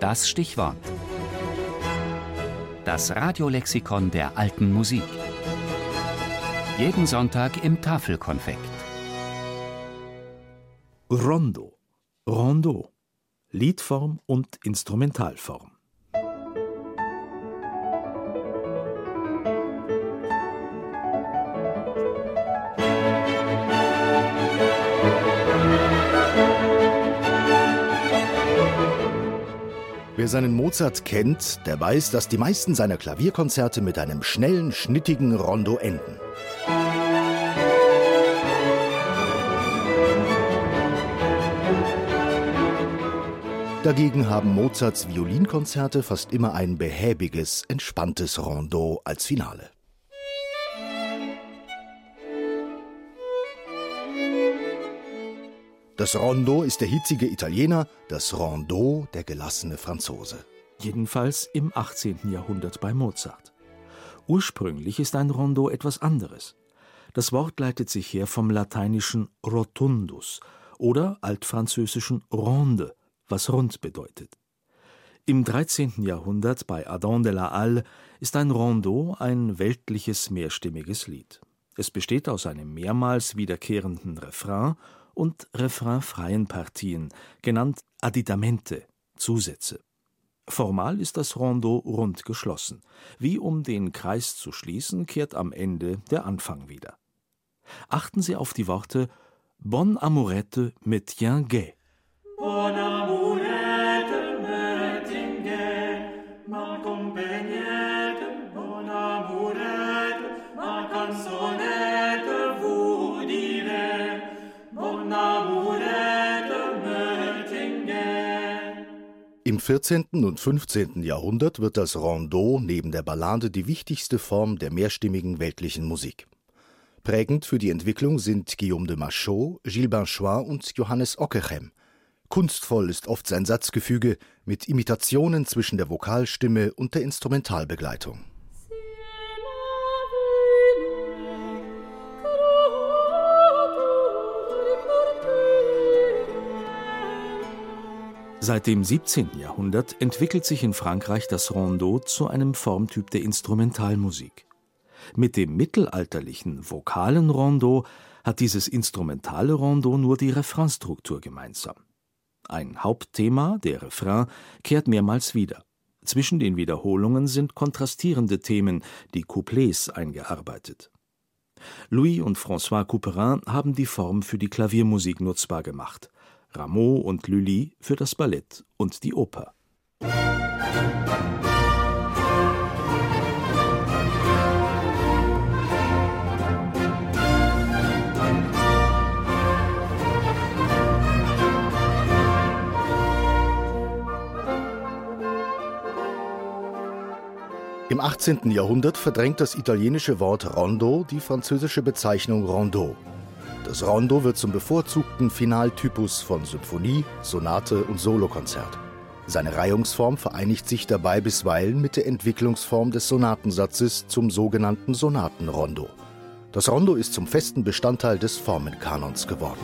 Das Stichwort. Das Radiolexikon der alten Musik. Jeden Sonntag im Tafelkonfekt. Rondo. Rondo. Liedform und Instrumentalform. Wer seinen Mozart kennt, der weiß, dass die meisten seiner Klavierkonzerte mit einem schnellen, schnittigen Rondo enden. Dagegen haben Mozarts Violinkonzerte fast immer ein behäbiges, entspanntes Rondo als Finale. Das Rondo ist der hitzige Italiener, das Rondo der gelassene Franzose. Jedenfalls im 18. Jahrhundert bei Mozart. Ursprünglich ist ein Rondo etwas anderes. Das Wort leitet sich her vom lateinischen rotundus oder altfranzösischen ronde, was rund bedeutet. Im 13. Jahrhundert bei Adam de la Halle ist ein Rondo ein weltliches mehrstimmiges Lied. Es besteht aus einem mehrmals wiederkehrenden Refrain und refrainfreien Partien, genannt Additamente, Zusätze. Formal ist das Rondo rund geschlossen. Wie um den Kreis zu schließen, kehrt am Ende der Anfang wieder. Achten Sie auf die Worte Bon amourette me tient gai. Im 14. und 15. Jahrhundert wird das Rondo neben der Ballade die wichtigste Form der mehrstimmigen weltlichen Musik. Prägend für die Entwicklung sind Guillaume de Machaut, Gilles Binchois und Johannes Ockeghem. Kunstvoll ist oft sein Satzgefüge mit Imitationen zwischen der Vokalstimme und der Instrumentalbegleitung. Seit dem 17. Jahrhundert entwickelt sich in Frankreich das Rondo zu einem Formtyp der Instrumentalmusik. Mit dem mittelalterlichen vokalen Rondo hat dieses instrumentale Rondo nur die Refrainstruktur gemeinsam. Ein Hauptthema, der Refrain, kehrt mehrmals wieder. Zwischen den Wiederholungen sind kontrastierende Themen, die Couplets, eingearbeitet. Louis und François Couperin haben die Form für die Klaviermusik nutzbar gemacht, Rameau und Lully für das Ballett und die Oper. Im 18. Jahrhundert verdrängt das italienische Wort Rondo die französische Bezeichnung Rondeau. Das Rondo wird zum bevorzugten Finaltypus von Symphonie, Sonate und Solokonzert. Seine Reihungsform vereinigt sich dabei bisweilen mit der Entwicklungsform des Sonatensatzes zum sogenannten Sonatenrondo. Das Rondo ist zum festen Bestandteil des Formenkanons geworden.